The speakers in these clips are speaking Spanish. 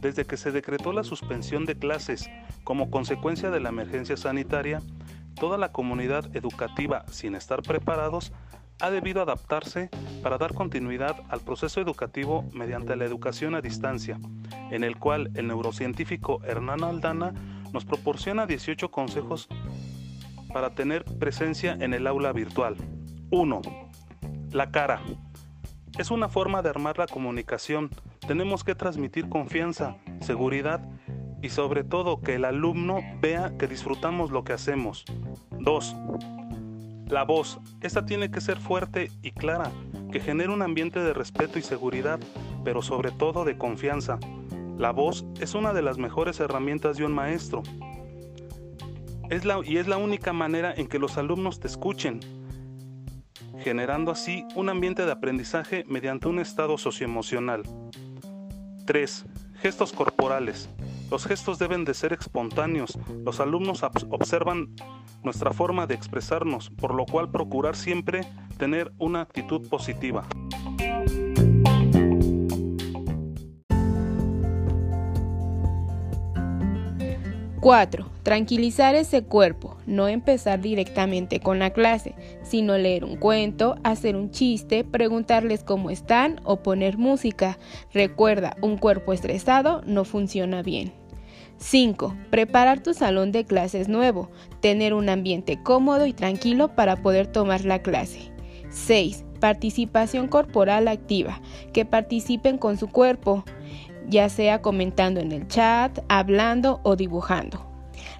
Desde que se decretó la suspensión de clases como consecuencia de la emergencia sanitaria, toda la comunidad educativa, sin estar preparados, ha debido adaptarse para dar continuidad al proceso educativo mediante la educación a distancia, en el cual el neurocientífico Hernán Aldana nos proporciona 18 consejos para tener presencia en el aula virtual. 1. La cara. Es una forma de armar la comunicación. Tenemos que transmitir confianza, seguridad y sobre todo que el alumno vea que disfrutamos lo que hacemos. 2. La voz. Esta tiene que ser fuerte y clara, que genere un ambiente de respeto y seguridad, pero sobre todo de confianza. La voz es una de las mejores herramientas de un maestro. Es la, y es la única manera en que los alumnos te escuchen, generando así un ambiente de aprendizaje mediante un estado socioemocional. 3. Gestos corporales. Los gestos deben de ser espontáneos. Los alumnos observan nuestra forma de expresarnos, por lo cual procurar siempre tener una actitud positiva. 4. Tranquilizar ese cuerpo, no empezar directamente con la clase, sino leer un cuento, hacer un chiste, preguntarles cómo están o poner música. Recuerda, un cuerpo estresado no funciona bien. 5. Preparar tu salón de clases nuevo, tener un ambiente cómodo y tranquilo para poder tomar la clase. 6. Participación corporal activa, que participen con su cuerpo ya sea comentando en el chat, hablando o dibujando.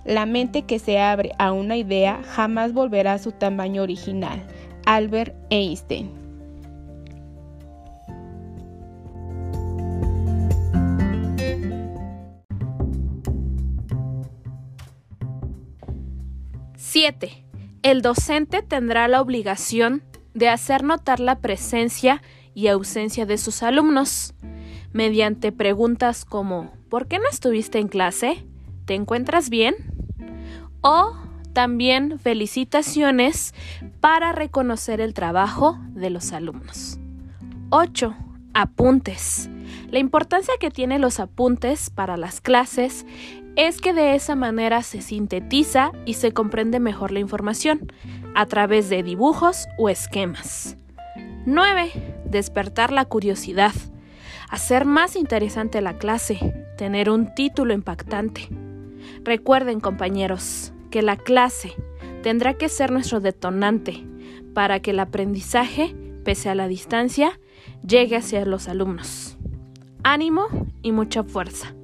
La mente que se abre a una idea jamás volverá a su tamaño original. Albert Einstein. Siete. El docente tendrá la obligación de hacer notar la presencia y ausencia de sus alumnos mediante preguntas como ¿por qué no estuviste en clase? ¿Te encuentras bien? O también felicitaciones para reconocer el trabajo de los alumnos. 8. Apuntes. La importancia que tienen los apuntes para las clases es que de esa manera se sintetiza y se comprende mejor la información a través de dibujos o esquemas. 9. Despertar la curiosidad hacer más interesante la clase, tener un título impactante. Recuerden, compañeros, que la clase tendrá que ser nuestro detonante para que el aprendizaje, pese a la distancia, llegue hacia los alumnos. Ánimo y mucha fuerza.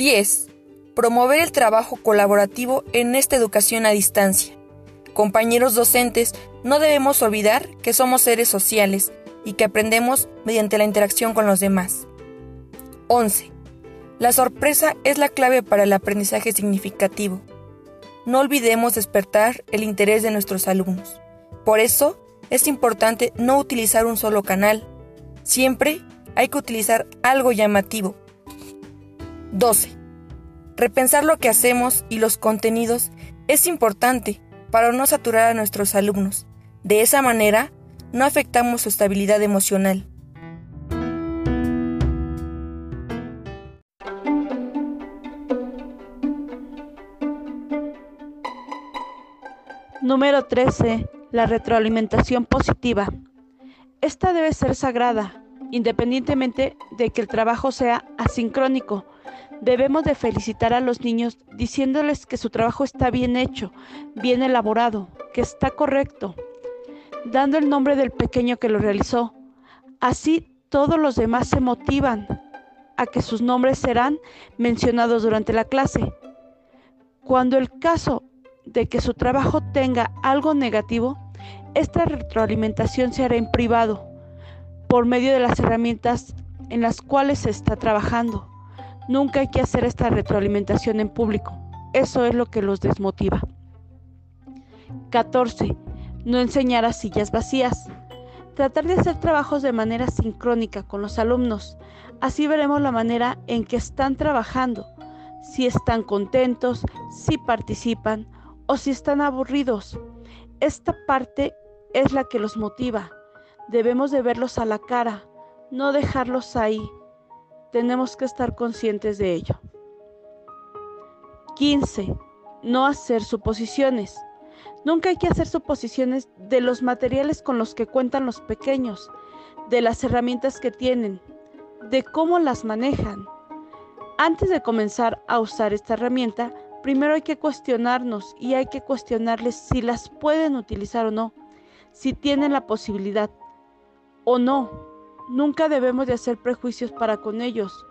10. Promover el trabajo colaborativo en esta educación a distancia. Compañeros docentes, no debemos olvidar que somos seres sociales y que aprendemos mediante la interacción con los demás. 11. La sorpresa es la clave para el aprendizaje significativo. No olvidemos despertar el interés de nuestros alumnos. Por eso, es importante no utilizar un solo canal. Siempre hay que utilizar algo llamativo 12. Repensar lo que hacemos y los contenidos es importante para no saturar a nuestros alumnos. De esa manera, no afectamos su estabilidad emocional. Número 13. La retroalimentación positiva. Esta debe ser sagrada, independientemente de que el trabajo sea asincrónico Debemos de felicitar a los niños diciéndoles que su trabajo está bien hecho, bien elaborado, que está correcto, dando el nombre del pequeño que lo realizó. Así todos los demás se motivan a que sus nombres serán mencionados durante la clase. Cuando el caso de que su trabajo tenga algo negativo, esta retroalimentación se hará en privado, por medio de las herramientas en las cuales se está trabajando. Nunca hay que hacer esta retroalimentación en público. Eso es lo que los desmotiva. 14. No enseñar a sillas vacías. Tratar de hacer trabajos de manera sincrónica con los alumnos. Así veremos la manera en que están trabajando, si están contentos, si participan o si están aburridos. Esta parte es la que los motiva. Debemos de verlos a la cara, no dejarlos ahí. Tenemos que estar conscientes de ello. 15. No hacer suposiciones. Nunca hay que hacer suposiciones de los materiales con los que cuentan los pequeños, de las herramientas que tienen, de cómo las manejan. Antes de comenzar a usar esta herramienta, primero hay que cuestionarnos y hay que cuestionarles si las pueden utilizar o no, si tienen la posibilidad o no. Nunca debemos de hacer prejuicios para con ellos.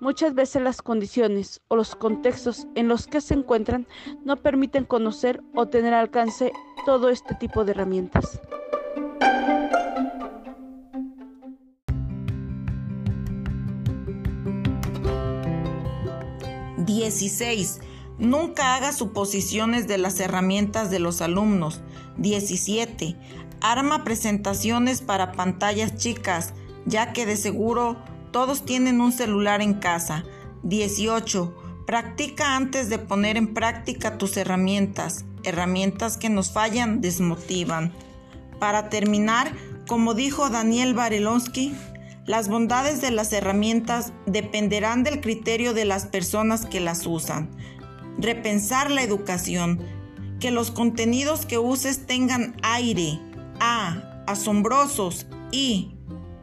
Muchas veces las condiciones o los contextos en los que se encuentran no permiten conocer o tener alcance todo este tipo de herramientas. 16. Nunca haga suposiciones de las herramientas de los alumnos. 17. Arma presentaciones para pantallas chicas, ya que de seguro todos tienen un celular en casa. 18. Practica antes de poner en práctica tus herramientas. Herramientas que nos fallan desmotivan. Para terminar, como dijo Daniel Barelonsky, las bondades de las herramientas dependerán del criterio de las personas que las usan. Repensar la educación. Que los contenidos que uses tengan aire. A. Asombrosos. Y.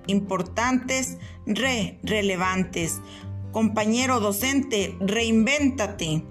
Importantes. Re. Relevantes. Compañero docente, reinvéntate.